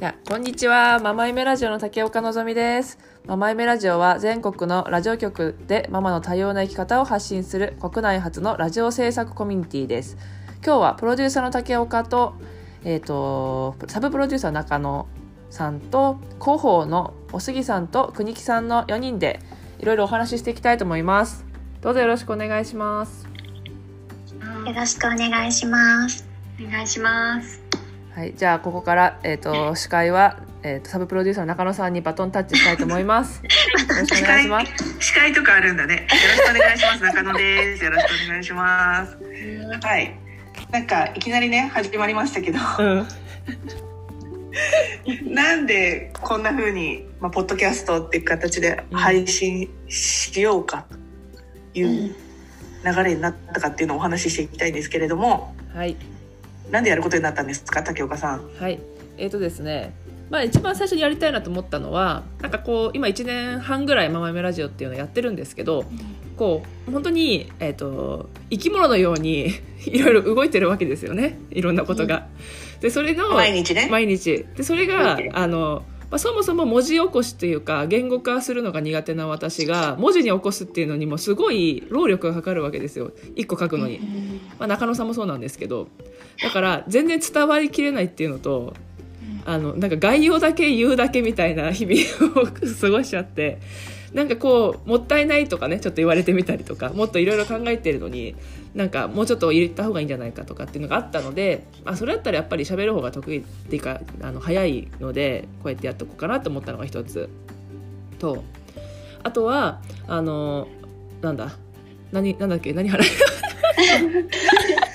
やこんにちは。ママイメラジオの竹岡のぞみです。ママイメラジオは全国のラジオ局でママの多様な生き方を発信する国内初のラジオ制作コミュニティです。今日はプロデューサーの竹岡と,、えーと、サブプロデューサー中野さんと広報のお杉さんと国木さんの4人でいろいろお話ししていきたいと思います。どうぞよろしくお願いします。よろしくお願いします。お願いしますはい、じゃあここから、えーと、司会は、えーと、サブプロデューサーの中野さんにバトンタッチしたいと思います。よろしくお願いします。司会とかあるんだね。よろしくお願いします。中野です。よろしくお願いします。はい。なんかいきなりね始まりましたけど、うん、なんでこんな風にまあポッドキャストっていう形で配信しようかという流れになったかっていうのをお話ししていきたいんですけれども。はい。なんでやることになったんですか竹岡さん。はい。えーとですね。まあ、一番最初にやりたいなと思ったのはなんかこう今1年半ぐらい「ママメラジオ」っていうのをやってるんですけど、こう本当に、えーと、生き物のように いろいろ動いてるわけですよね。いろんなことが。でそれの毎日ね。毎日。でそれがあのまあ、そもそも文字起こしというか言語化するのが苦手な私が文字に起こすっていうのにもすごい労力がかかるわけですよ。1個書くのに、まあ、中野さんもそうなんですけど。だから全然伝わりきれないっていうのとあのなんか概要だけ言うだけみたいな日々を過ごしちゃってなんかこうもったいないとかねちょっと言われてみたりとかもっといろいろ考えてるのになんかもうちょっと入れた方がいいんじゃないかとかっていうのがあったので、あ、それだったらやっぱり喋る方が得意っていうかあの早いのでこうやってやっておこうかなと思ったのが一つとあとはあのなんだ何なんだっけ何払い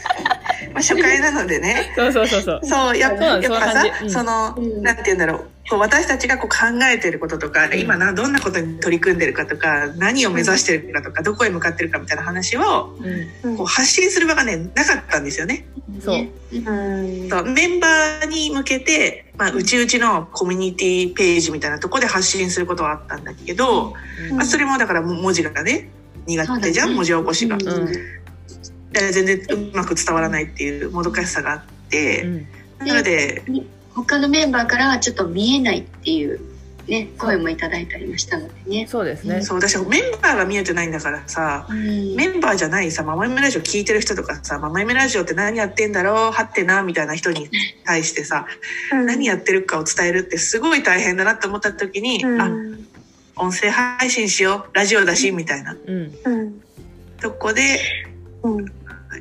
まあ初回なのでね。そうそうそうそう。そうやっぱさ、その、なんて言うんだろう。こう私たちがこう考えてることとか、今などんなことに取り組んでるかとか何を目指してるかとか、どこへ向かってるかみたいな話を、こう発信する場がねなかったんですよね。そう。うメンバーに向けて、まあ、うちうちのコミュニティページみたいなとこで発信することはあったんだけど、まあ、それもだから文字がね苦手じゃん、文字起こしが。全然うまく伝わらないっていうもどかしさがあって、なので他のメンバーからはちょっと見えないっていうね、声もいただいたりもしたのでね。そうですね。そう、私メンバーが見えてないんだからさ、うん、メンバーじゃないさ、ママイメラジオ聞いてる人とかさ、ママイメラジオって何やってんだろう、はってな、みたいな人に対してさ、うん、何やってるかを伝えるってすごい大変だなって思った時に、うん、あ、音声配信しよう、ラジオだし、みたいな。うん。とこで、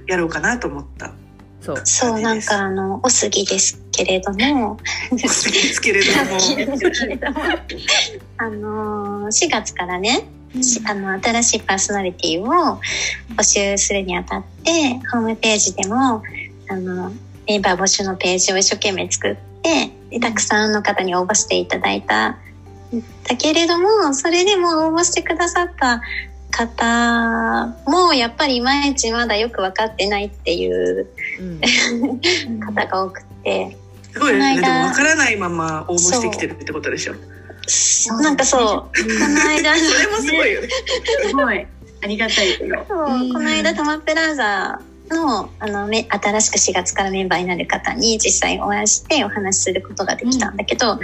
やろうかなと思った。そう。そうなんかあのお杉ですけれども。ですけれども。あの4月からね、うん、あの新しいパーソナリティを募集するにあたってホームページでもあのメンバー募集のページを一生懸命作ってでたくさんの方に応募していただいた。だけれどもそれでも応募してくださった方もやっぱりいまいちまだよく分かってないっていう、うん、方が多くて。すごいね。でも分からないまま応募してきてるってことでしょ。そうなんかそう、この間、それもすごいよね。すごい。ありがたいけど。そう、この間、タマプラザのあのめ新しく4月からメンバーになる方に実際お会いしてお話しすることができたんだけど、うん、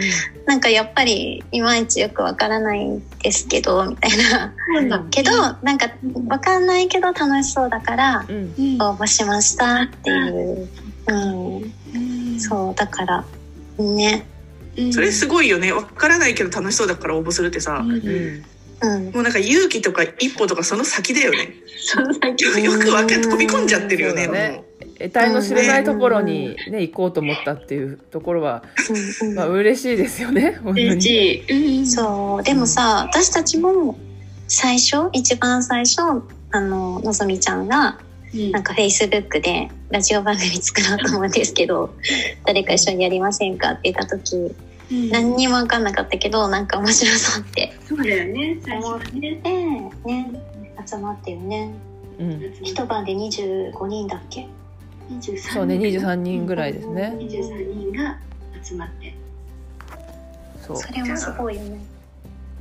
なんかやっぱりいまいちよくわからないんですけどみたいな、うん、けどなんかわかんないけど楽しそうだから応募しましたっていう、うん、そうだからね。それすごいよね。わからないけど楽しそうだから応募するってさ、うんうん、もうなんか勇気とか一歩とかその先だよね。その先よく分かって飛び込んじゃってるよね。ね得体の知れないところにね、行こうと思ったっていうところは、まあ嬉しいですよね。嬉しい。そう。でもさ、私たちも最初、一番最初、あの、のぞみちゃんが、なんかフェイスブックでラジオ番組作ろうと思うんですけど、誰か一緒にやりませんかって言った時、何にも分かんなかったけどなんか面白そうって。そうだよね。最初ね。ね。集まってるね、うん、一晩で25人だっけ？そうね23人ぐらいですね。23人が集まって。そう。それもすごいよね。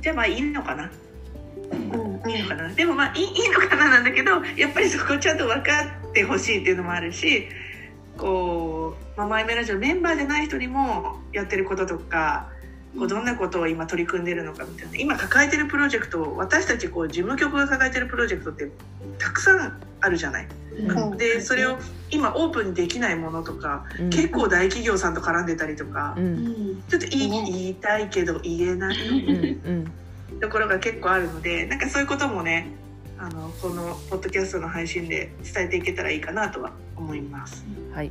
じゃあまあいいのかな。うん、いいのかな。でもまあいいいいのかななんだけどやっぱりそこちゃんと分かってほしいっていうのもあるしこうママイメラジオメンバーじゃない人にもやってることとかこうどんなことを今取り組んでるのかみたいな。今抱えてるプロジェクト私たちこう事務局が抱えてるプロジェクトってたくさんあるじゃない。うん。でそれを今オープンにできないものとか、うん。結構大企業さんと絡んでたりとか、ううん。んちょっと言いね言いたいけど言えない。ところが結構あるのでなんかそういうこともねあのこのポッドキャストの配信で伝えていけたらいいかなとは思います。はい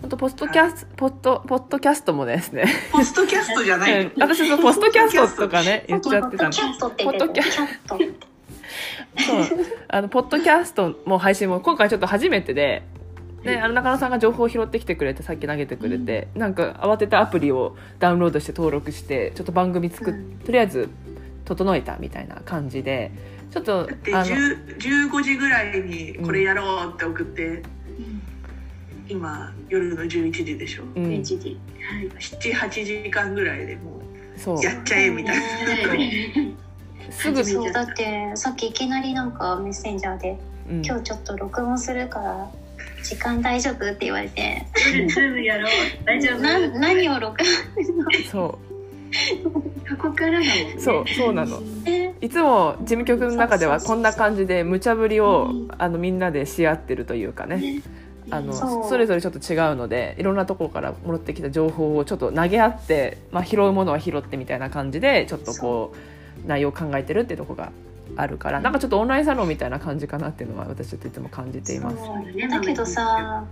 本当ポストキャスポッドポッドキャストもですね。ポストキャストじゃない。うん。私そのポストキャストとかね言っちゃってたの。キャットって言ってた。キャット。そう。あのポッドキャストも配信も今回ちょっと初めてで、ね、あの中野さんが情報を拾ってきてくれてさっき投げてくれて、なんか慌ててアプリをダウンロードして登録してちょっと番組作っ、うん。とりあえず整えたみたいな感じでちょっとだってあの10 15時ぐらいにこれやろうって送って、うん今夜の11時でしょ。うん、1時。はい。78時間ぐらいでもそう。うやっちゃえみたいな。すぐ、そう。だってさっきいきなりなんかメッセンジャーでうん「今日ちょっと録音するから時間大丈夫?」って言われて。ズームやろう。大丈夫。な何を録音するの？そ過去からだもんね。うそうそうなの。え？いつも事務局の中ではこんな感じで無茶ぶりをうん。あのみんなでし合ってるというかねあのそれぞれちょっと違うのでいろんなところからもらってきた情報をちょっと投げ合って、まあ、拾うものは拾ってみたいな感じでちょっとこう内容を考えてるっていうところがあるからなんかちょっとオンラインサロンみたいな感じかなっていうのは私ちょっといつも感じています。そうだけどさ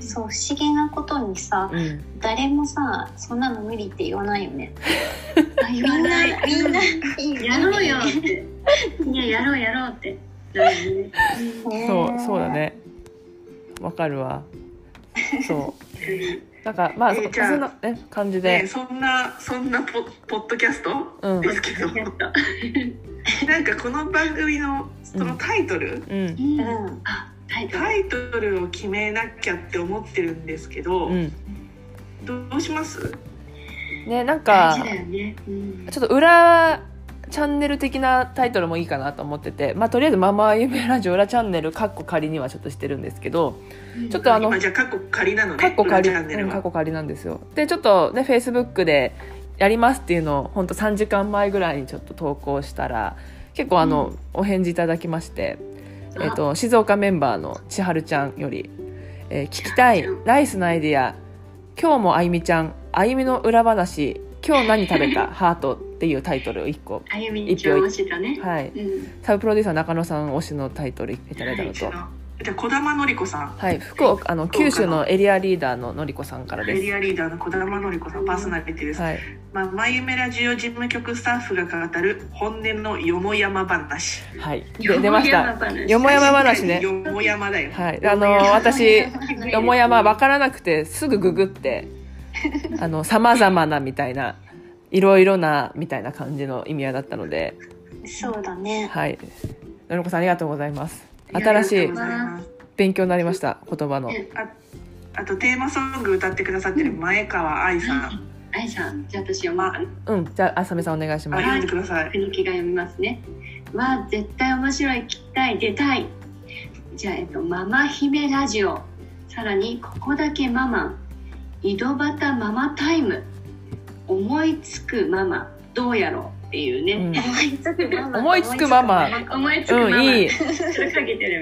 そう不思議なことにさうん、誰もさそんなの無理って言わないよね。みんなわない。みんなやろうよって。いややろうやろうって。ね。そうそうだねわかるわ。そう。なんかまあ、そえーじゃあそんな、ね、感じね、で、そんなそんなポポッドキャスト？うん。ですけど、なんかこの番組のそのタイトル、うん。うん。あタイトル。タイトルを決めなきゃって思ってるんですけど、うん。どうします？ねなん大か事だよね。うん。ちょっと裏チャンネル的なタイトルもいいかなと思ってて、まあ、とりあえず「ママ夢ラジオ裏チャンネル」かっこ仮にはちょっとしてるんですけどちょっとあの今じゃあカッコ仮なのねかっこ仮かっこ仮なんですよ。でちょっとねフェイスブックでやりますっていうのを本当3時間前ぐらいにちょっと投稿したら結構あの、お返事いただきまして、えっと静岡メンバーの千春ちゃんより、えー聞きたいナイスなアイディア。今日もあゆみちゃんあゆみの裏話。今日何食べた？ハートっていうタイトルを1個あゆみに調したね。はい。うん。サブプロデューサー中野さん推しのタイトルいただいたのと、じゃあ児玉のり子さん。はい、福岡あの九州のエリアリーダーののりこさんからです。エリアリーダーの児玉のり子さんパーソナリティです、はい、まあ、まゆめラジオ事務局スタッフが語る本音のよもやま話。はい、で出ました。話。よもやま話ね。よもやまだよ、はい、あの私よもやまわからなくてすぐググって、あのさまざまなみたいないろいろなみたいな感じの意味合いだったので、そうだね。はい、のりこさんありがとうございます。新しい勉強になりました言葉の。あとテーマソング歌ってくださってる前川愛さん、あいさんじゃあ私読まうん、じゃああさみさんお願いします。あ読んでください。国木が読みますね。わあ、絶対面白い、聞きたい、出たい。じゃあ、えっと、ママ姫ラジオ。さらに、ここだけママ。井戸端ママタイム。思いつくママ。どうやろうっていうね。うん。思いつくママ思いつくママ。思いつくママ。うんいい。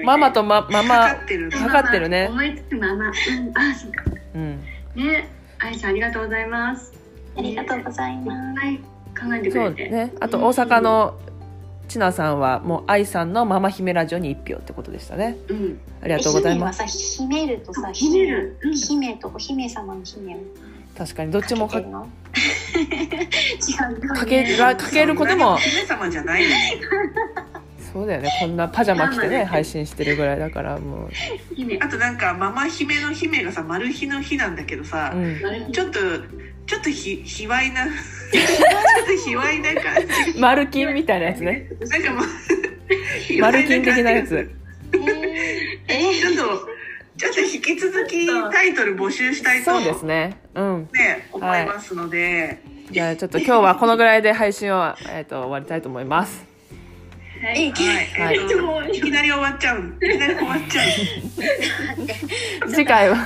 ママとまマかマ。かってる。かかってるね。思いつくママ。うん、あ、そうか。うん。ね、愛さんありがとうございます。ありがとうございます。はい、考えてくそうれて。ね。あと大阪のちなさんはもう愛さんのママ姫ラジオに一票ってことでしたね。うん。ありがとうございます。姫るとさ秘めるうん。姫と姫様の姫を確かにどっちも違う。かけらかけることも。姫様じゃないのそうだよね。こんなパジャマ着てねね。配信してるぐらいだからも姫。あとなんかママ姫の姫がさマル秘の日なんだけどさう、う、ん、ちょっとちょっとひ卑猥な ちょっと卑猥な感じ。マルキンみたいなやつね。なんかもうマルキン的なやつえーちょっとちょっと引きタイトル募集したいとそうですね。うん。ね思いますので、じゃあちょっと今日はこのぐらいで配信を、えー、と終わりたいと思います。はい。はい、きなり終わっちゃう。いきなり終わっちゃう。次回は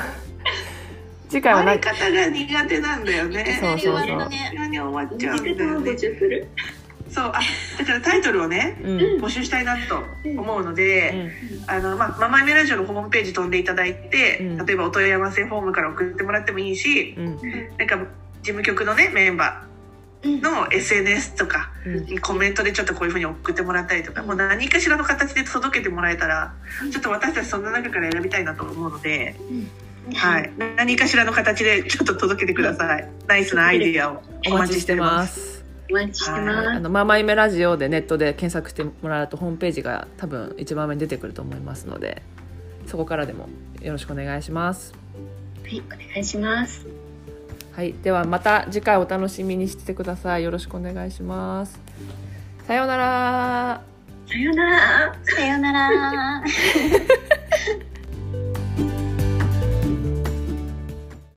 次回はな終わり方が苦手なんだよね。そうそうそう。終わったね。急に終わっちゃうんだ短くよねそう、あ、だからタイトルをね、うん。募集したいなと思うので、あの、まあ、ママイメラジオのホームページ飛んでいただいて、うん。例えばお問い合わせフォームから送ってもらってもいいし、うん。なんか、事務局のね、メンバーの SNS とかうん。にコメントでちょっとこういうふうに送ってもらったりとか、もう何かしらの形で届けてもらえたら、ちょっと私たちそんな中から選びたいなと思うので、はい。何かしらの形でちょっと届けてください。ナイスなアイディアをお待ちしてますお待ちしてあます。のママイメラジオでネットで検索してもらうとホームページが多分一番上に出てくると思いますのでそこからでもよろしくお願いします。はいお願いします。はい。ではまた次回お楽しみにしててください。よろしくお願いします。さようなら。さようなら。さようなら。